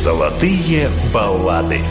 Золотые баллады.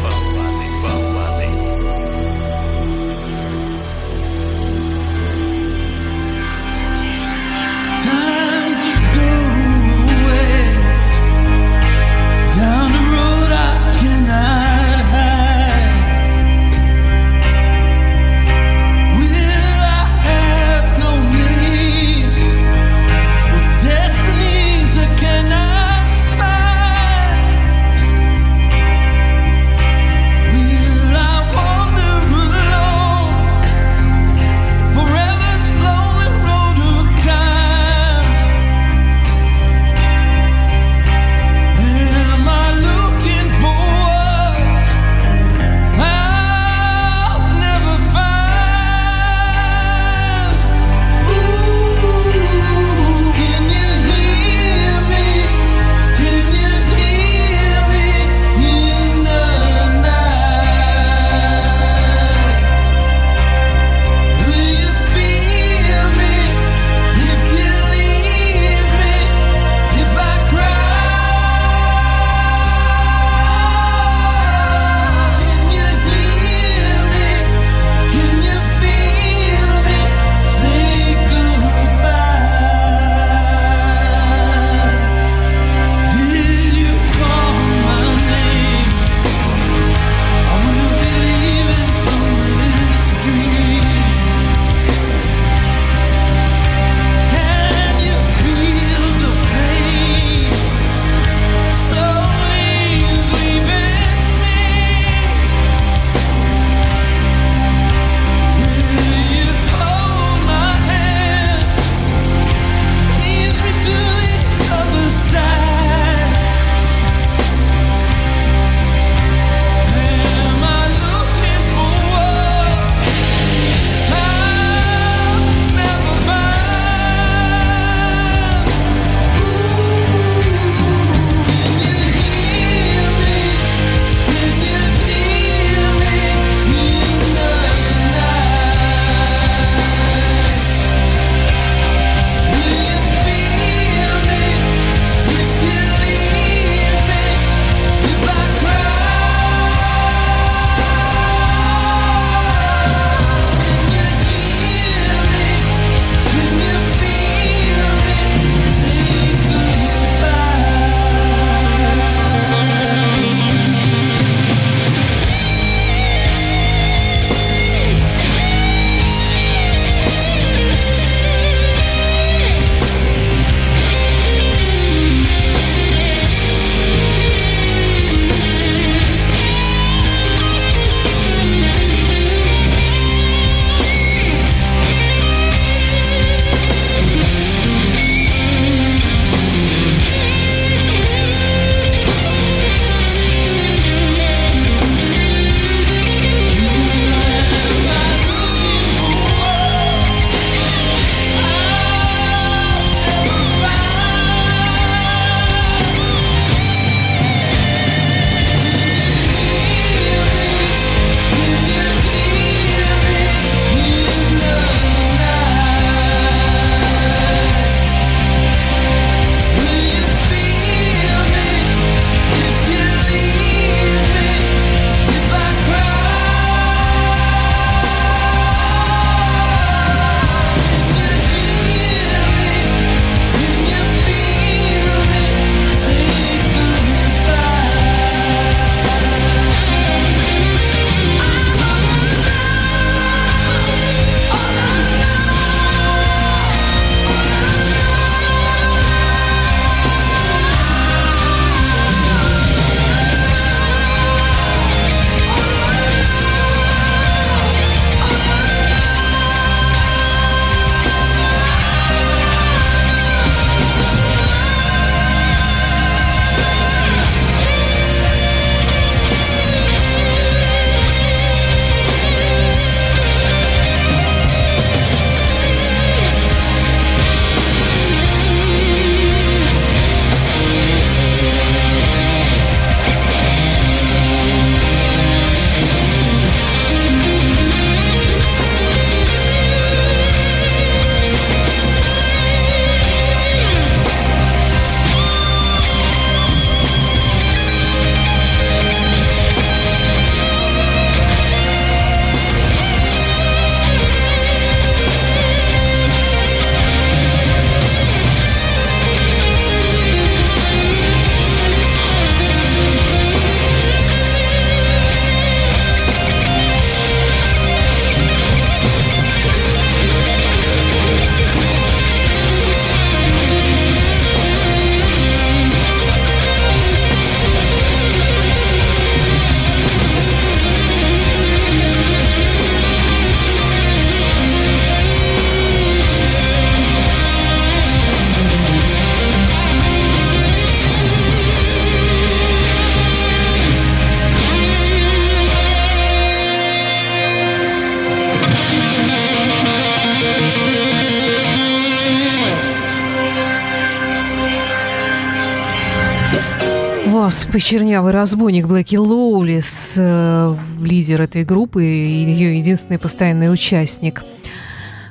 Вас почернявый разбойник Блэки Лоулис, э, лидер этой группы и ее единственный постоянный участник.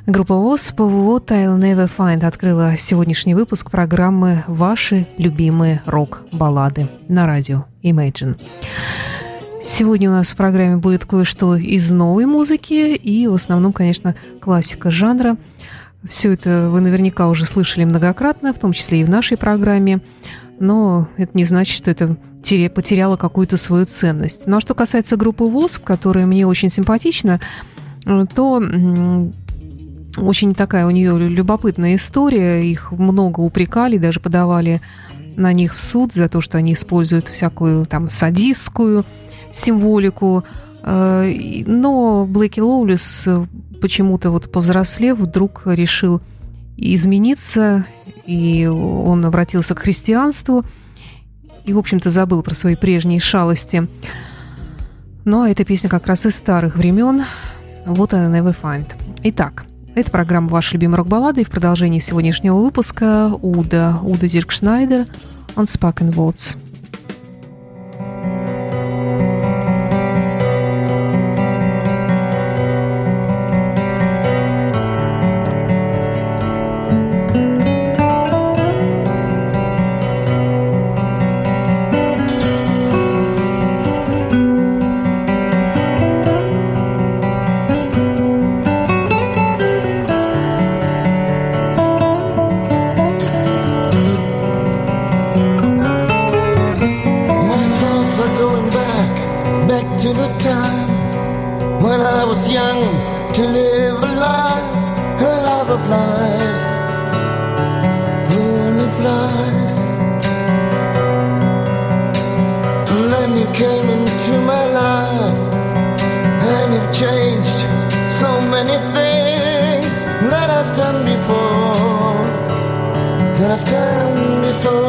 Группа ВОЗ ПВО «I'll Never Find» открыла сегодняшний выпуск программы «Ваши любимые рок-баллады» на радио Imagine. Сегодня у нас в программе будет кое-что из новой музыки и в основном, конечно, классика жанра. Все это вы наверняка уже слышали многократно, в том числе и в нашей программе но это не значит, что это потеряло какую-то свою ценность. Ну а что касается группы ВОСП, которая мне очень симпатична, э, то очень такая у нее любопытная история. Их много упрекали, даже подавали на них в суд за то, что они используют всякую там садистскую символику. Э, но Блэки Лоулис э, почему-то вот повзрослев вдруг решил измениться, и он обратился к христианству и, в общем-то, забыл про свои прежние шалости. Но эта песня как раз из старых времен. Вот она, Never Find. Итак, это программа «Ваши любимые рок-баллады» и в продолжении сегодняшнего выпуска Удо, Удо Диркшнайдер «Unspoken Words». never flies. And then you came into my life, and you've changed so many things that I've done before, that I've done before.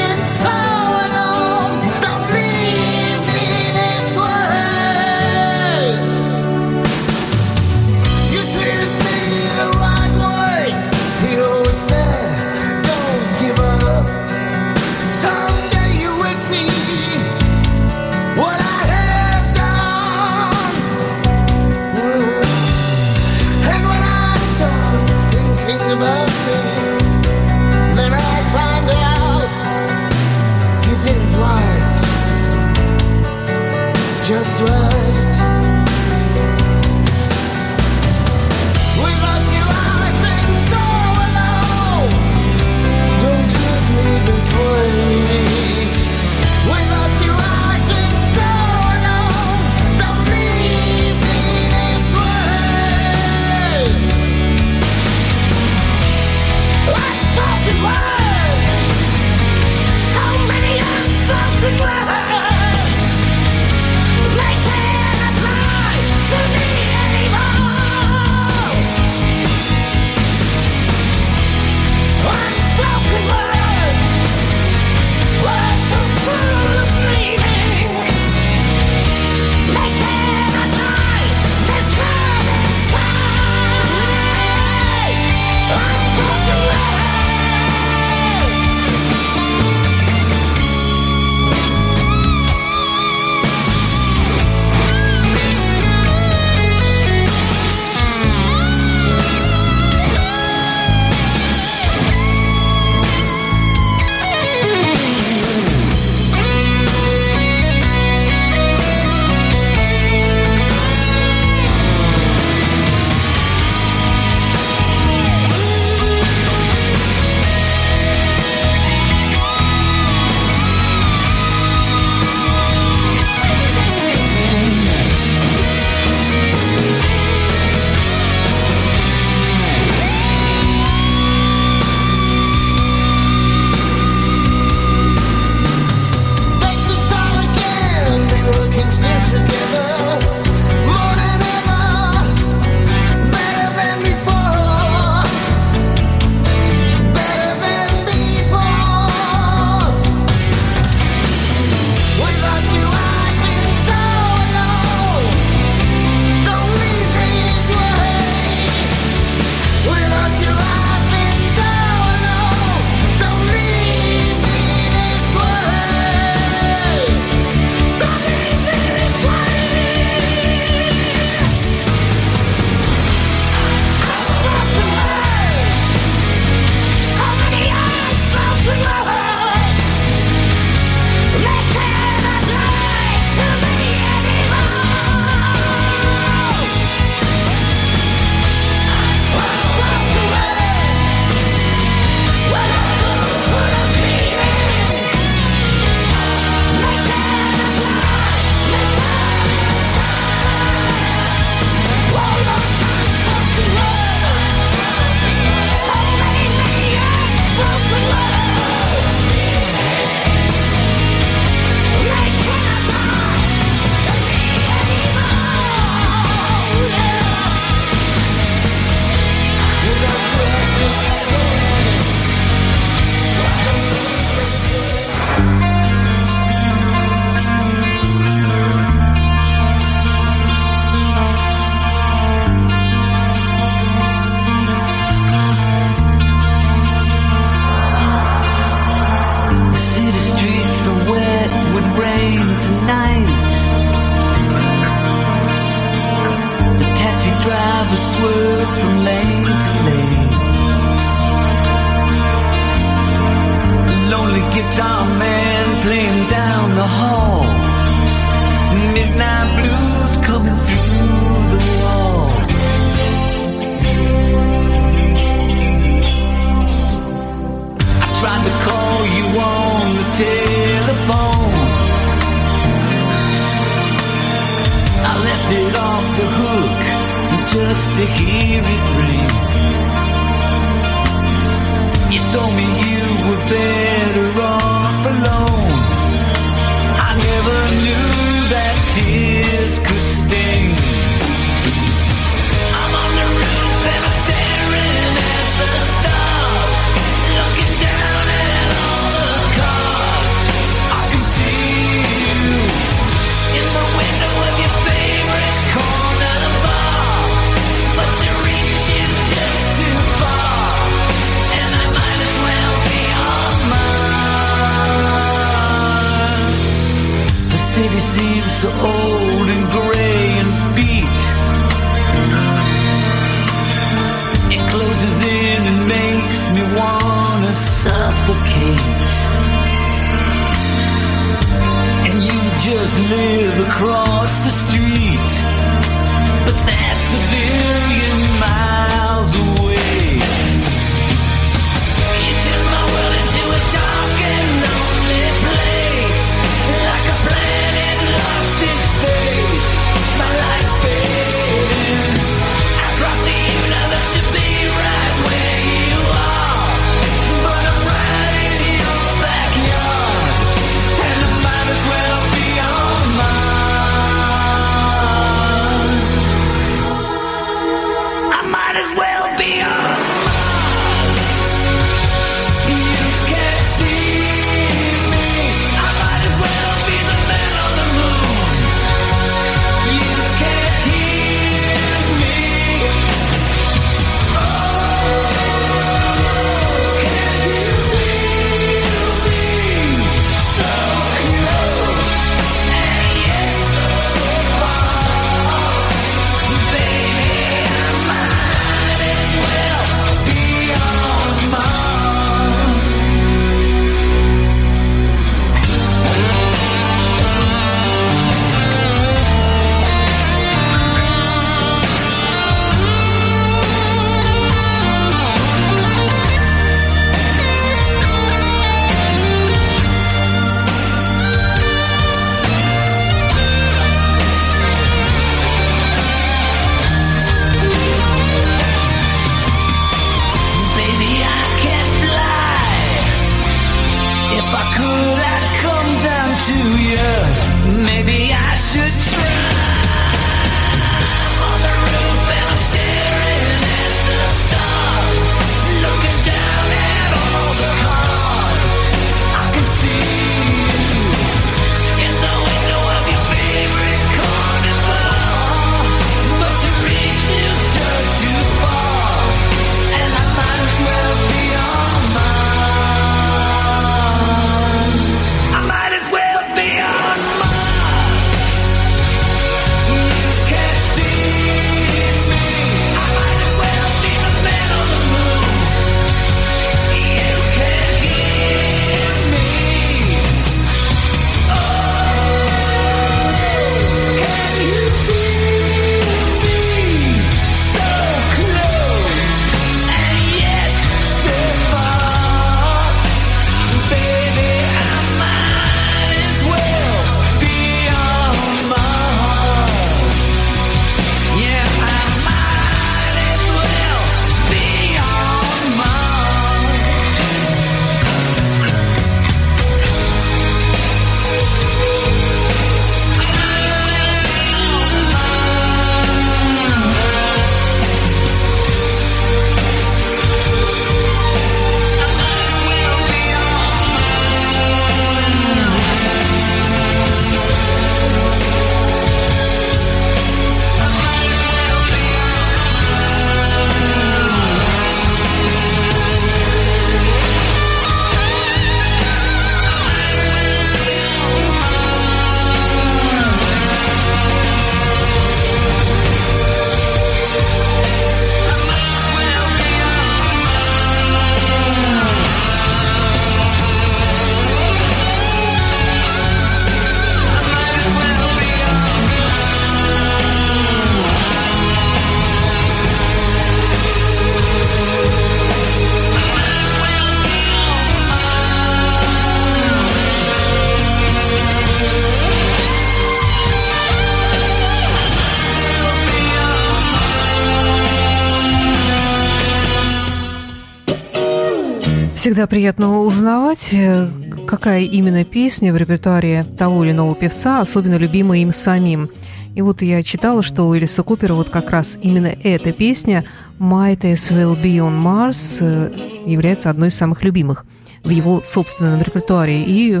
всегда приятно узнавать, э, какая именно песня в репертуаре того или иного певца особенно любимая им самим. И вот я читала, что у Элиса Купера вот как раз именно эта песня «Might as well be on Mars» э, является одной из самых любимых в его собственном репертуаре. И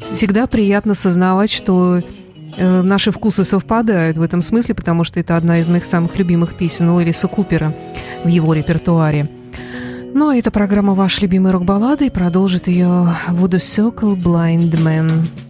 всегда приятно сознавать, что э, наши вкусы совпадают в этом смысле, потому что это одна из моих самых любимых песен у Элиса Купера в его репертуаре – ну а эта программа «Ваш любимый рок-баллады» продолжит ее Вуду Сёкл «Blind Man».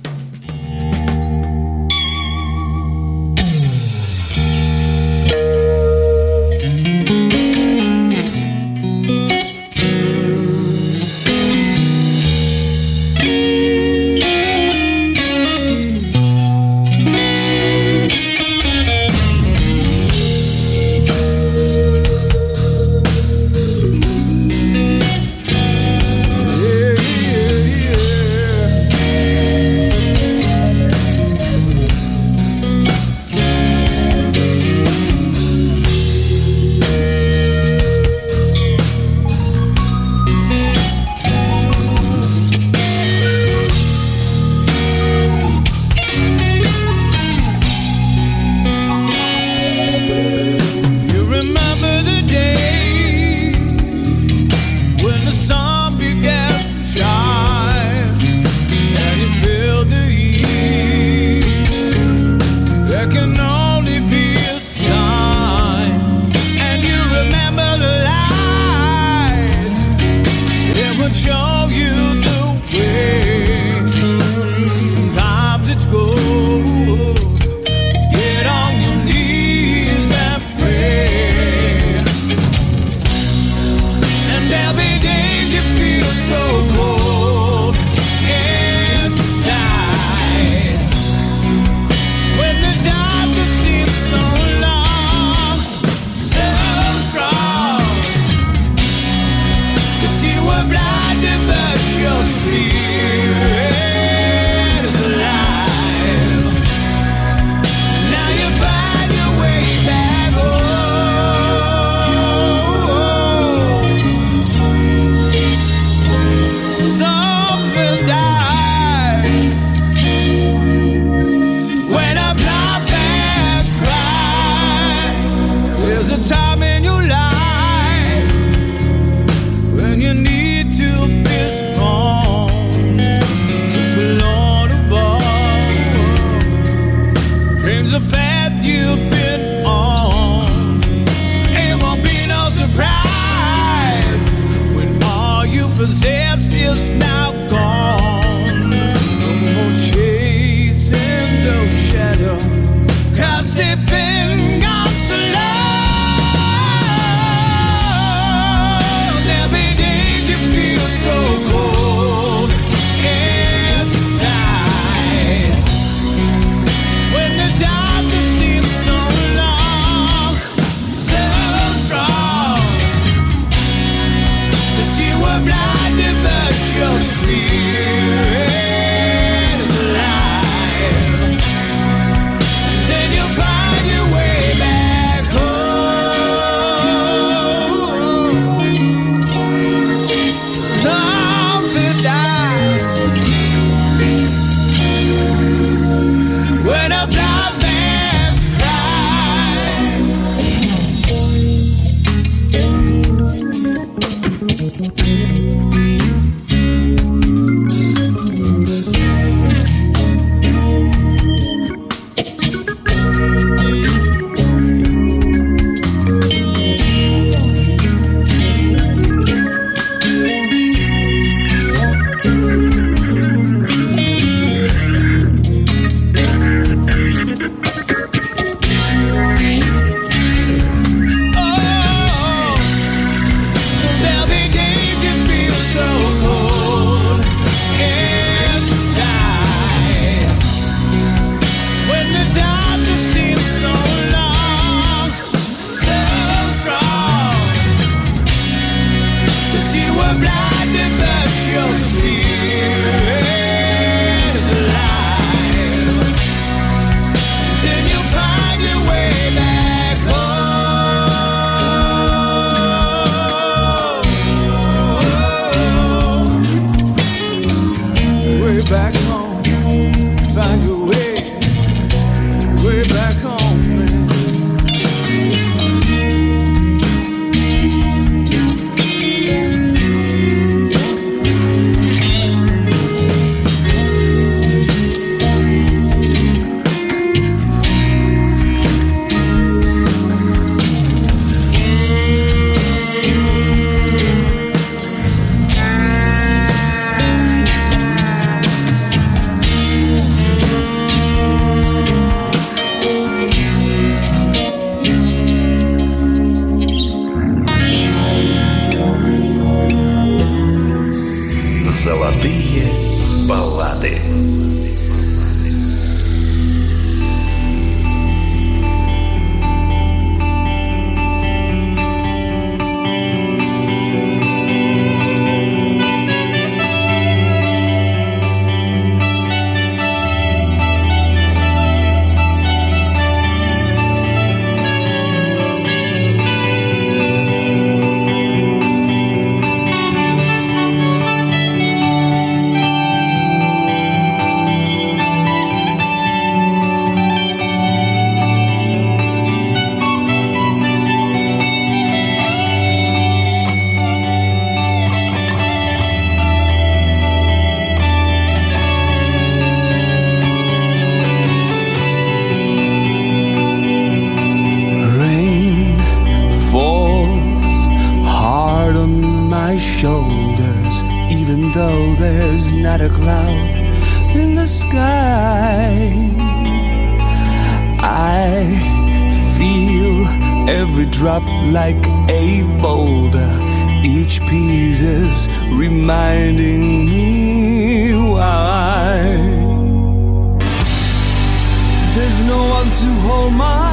There's no one to hold my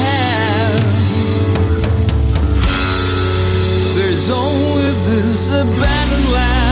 hand. There's only this abandoned land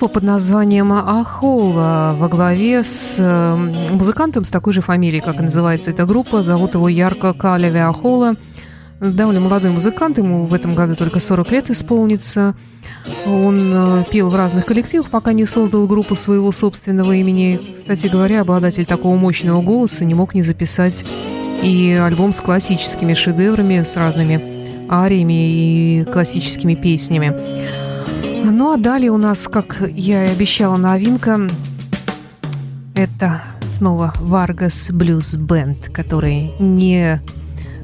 группа под названием Ахола во главе с э, музыкантом с такой же фамилией, как и называется эта группа. Зовут его Ярко Калеви Ахола. Довольно молодой музыкант, ему в этом году только 40 лет исполнится. Он э, пел в разных коллективах, пока не создал группу своего собственного имени. Кстати говоря, обладатель такого мощного голоса не мог не записать и альбом с классическими шедеврами, с разными ариями и классическими песнями. Ну а далее у нас, как я и обещала, новинка. Это снова Vargas Blues Band, которые не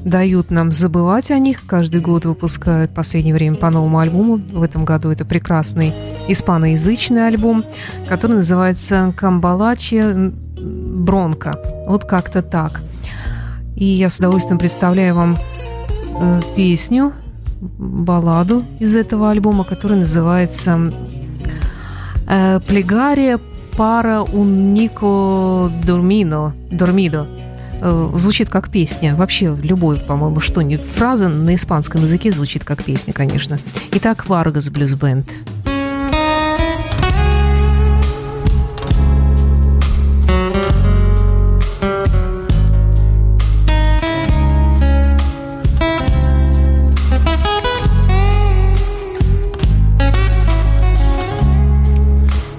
дают нам забывать о них. Каждый год выпускают в последнее время по новому альбому. В этом году это прекрасный испаноязычный альбом, который называется «Камбалачи Бронко». Вот как-то так. И я с удовольствием представляю вам э, песню, балладу из этого альбома, которая называется «Плегария пара Dormino, Dormido». э, звучит как песня. Вообще, любой, по-моему, что-нибудь. Фраза на испанском языке звучит как песня, конечно. Итак, Варгас Блюз Бенд.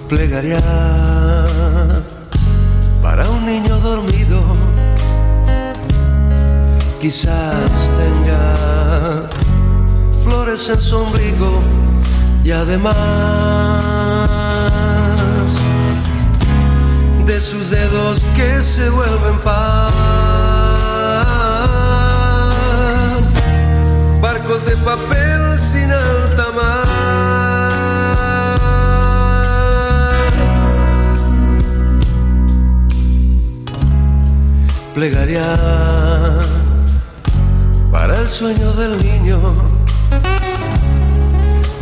Plegaría para un niño dormido. Quizás tenga flores en su ombligo y además de sus dedos que se vuelven pan. Barcos de papel sin alta mar. Plegaría para el sueño del niño,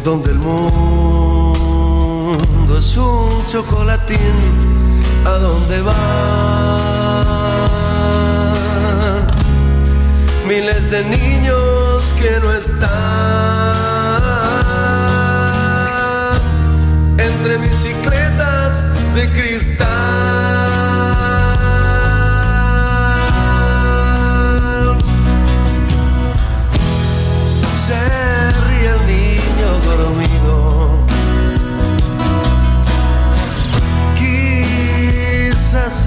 donde el mundo es un chocolatín, a donde van miles de niños que no están entre bicicletas de cristal.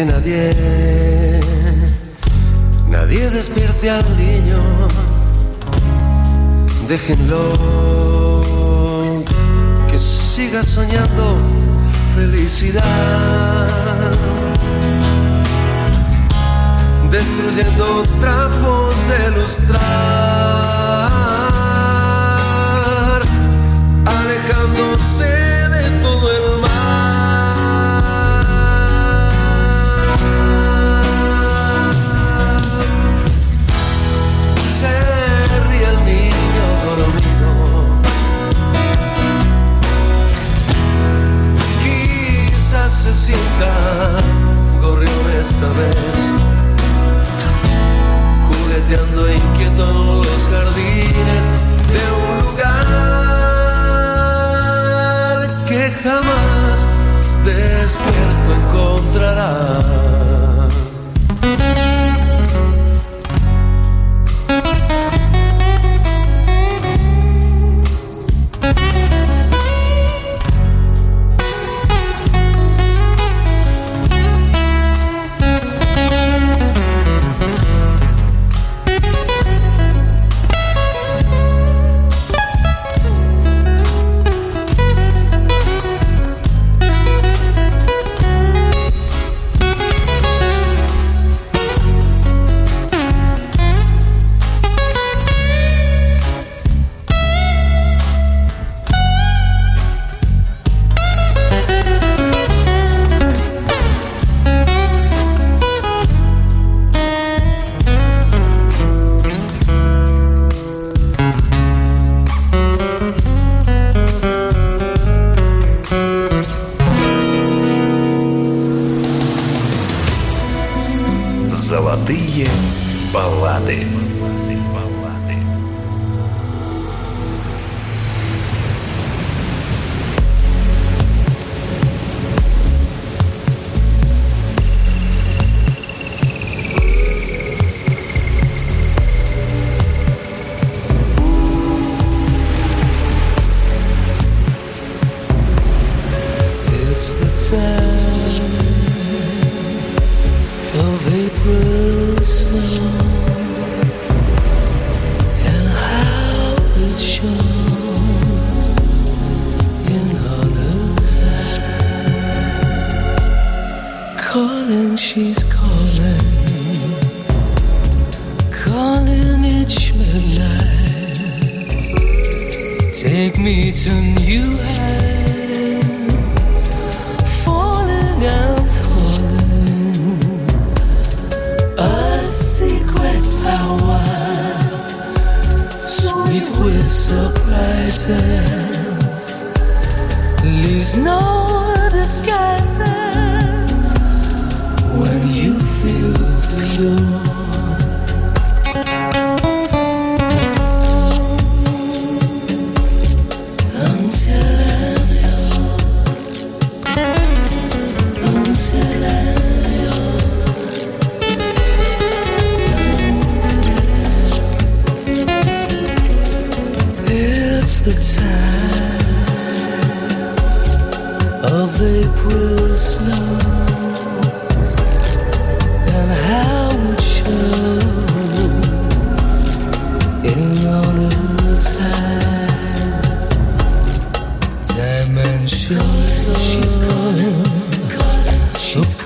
Que nadie, nadie despierte al niño. Déjenlo que siga soñando felicidad. Destruyendo trapos de lustrar, alejándose Sienta gorrión esta vez, jugueteando inquieto en los jardines de un lugar que jamás despierto encontrará. and she's she's She's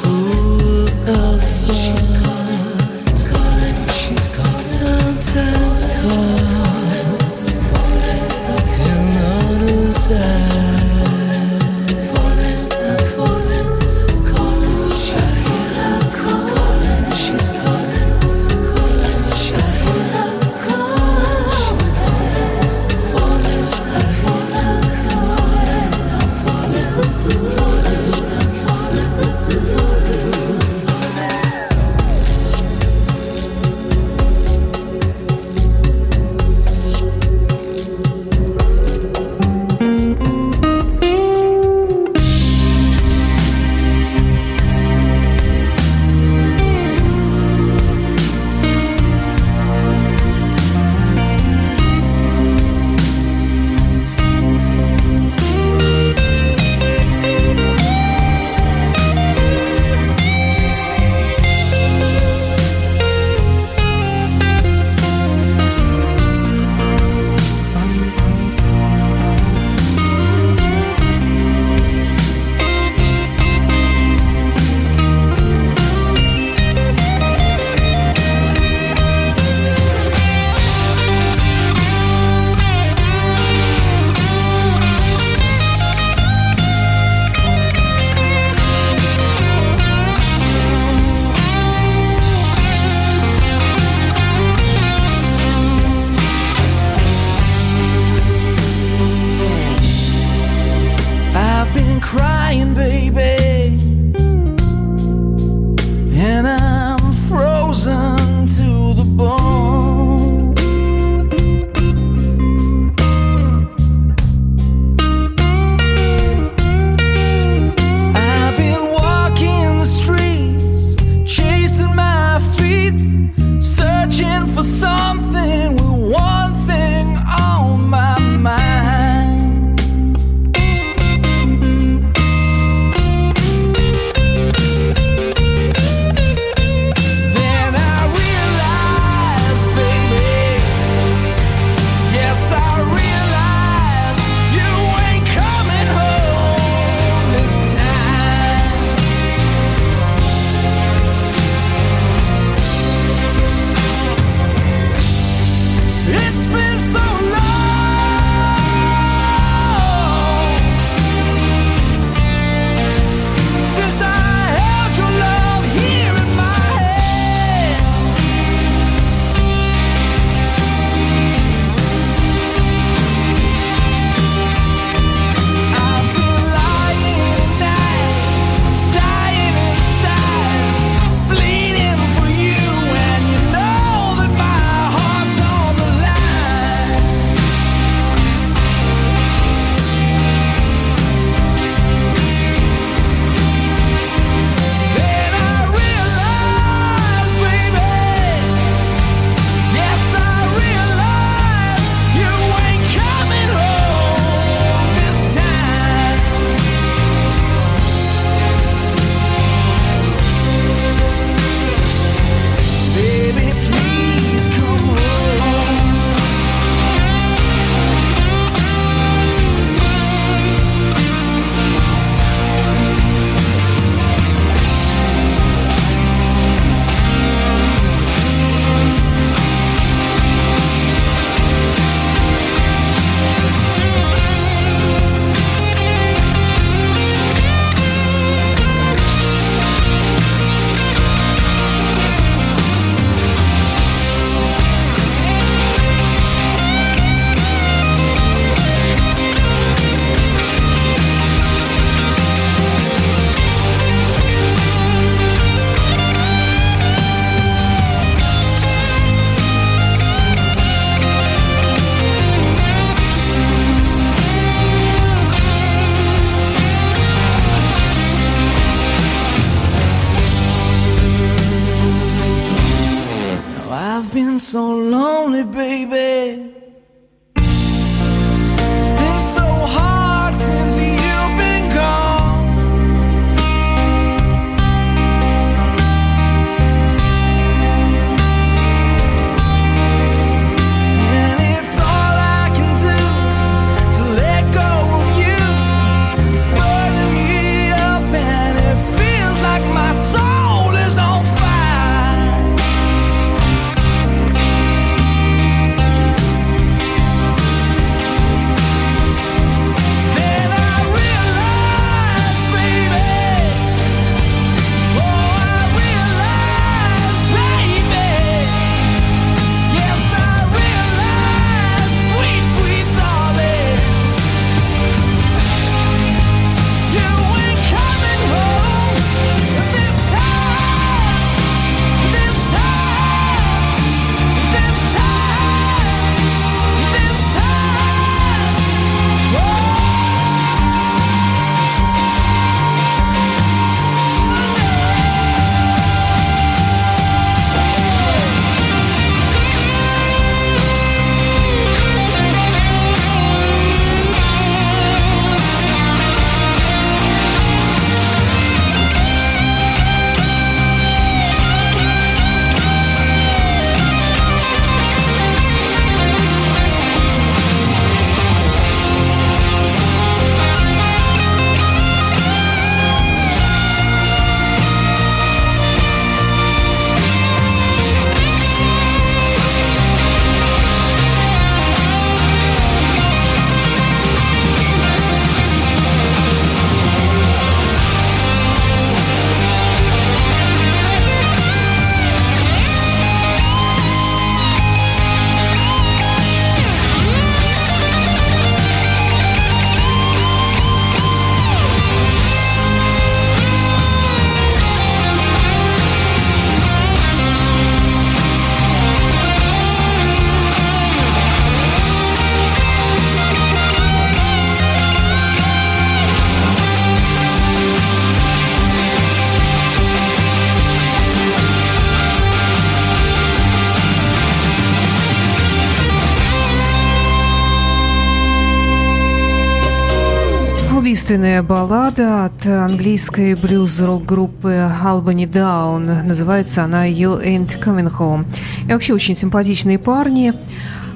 Убийственная баллада от английской блюз-рок группы Albany Down. Называется она You Ain't Coming Home. И вообще очень симпатичные парни.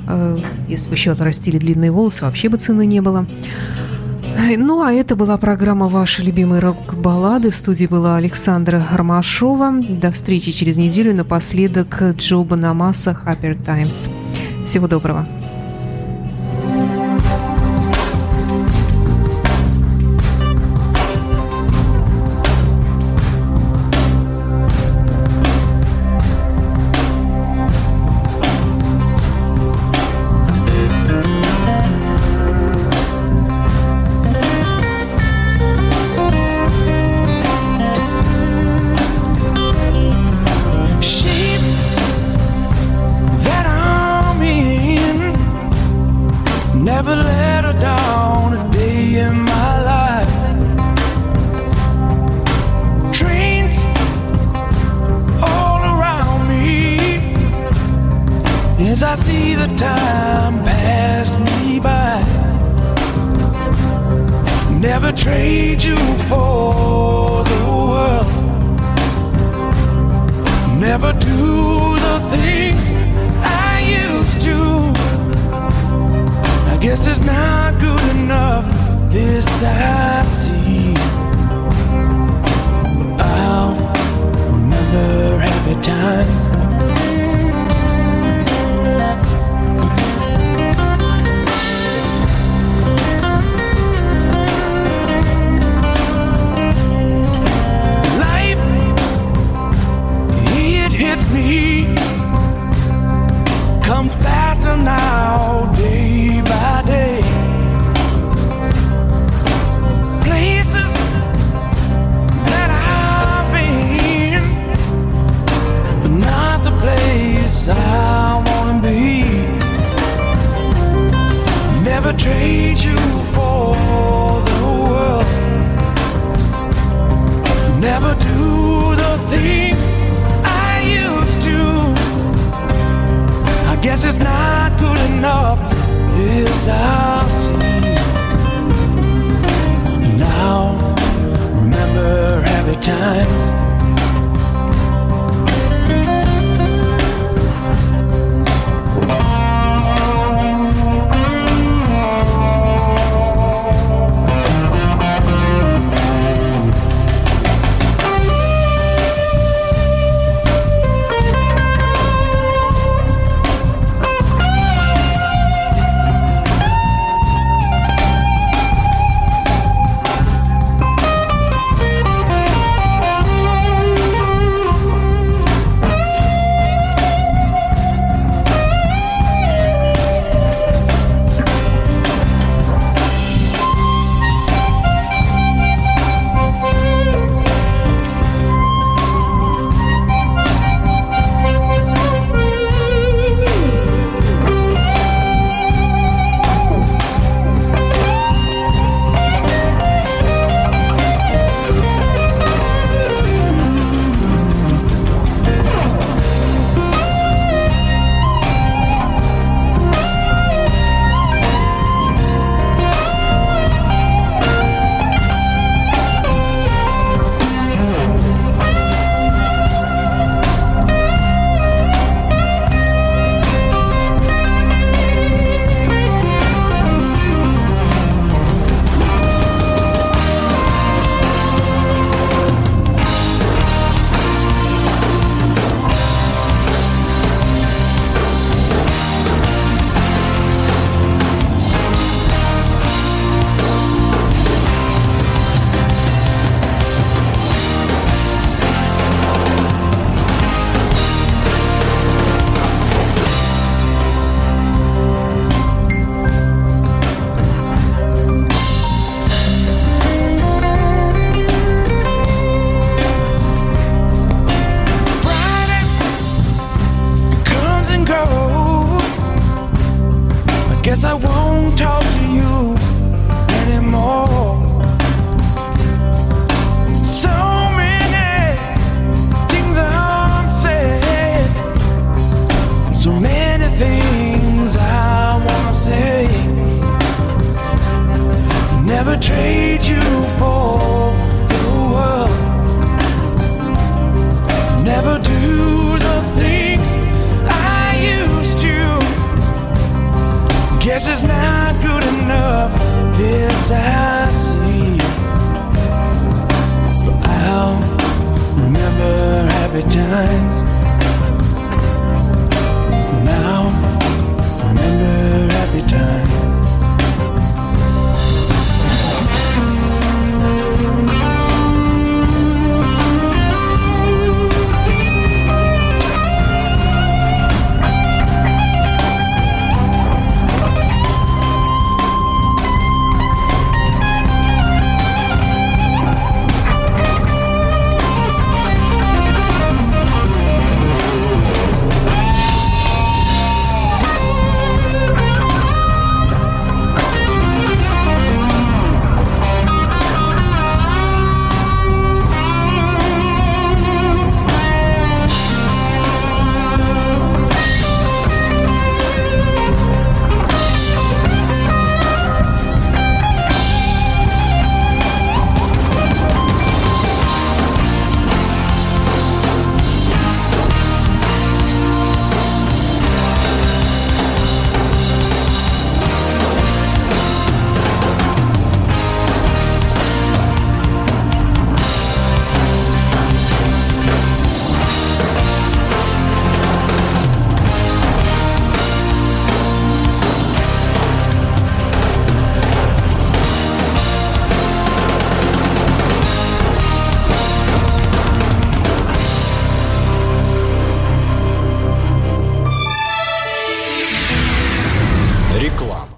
Э, Если бы еще отрастили длинные волосы, вообще бы цены не было. Ну, а это была программа «Ваши любимые рок-баллады». В студии была Александра Ромашова. До встречи через неделю. Напоследок Джо Банамаса «Happier Times». Всего доброго. this is not good enough. This I see. And now, remember happy times.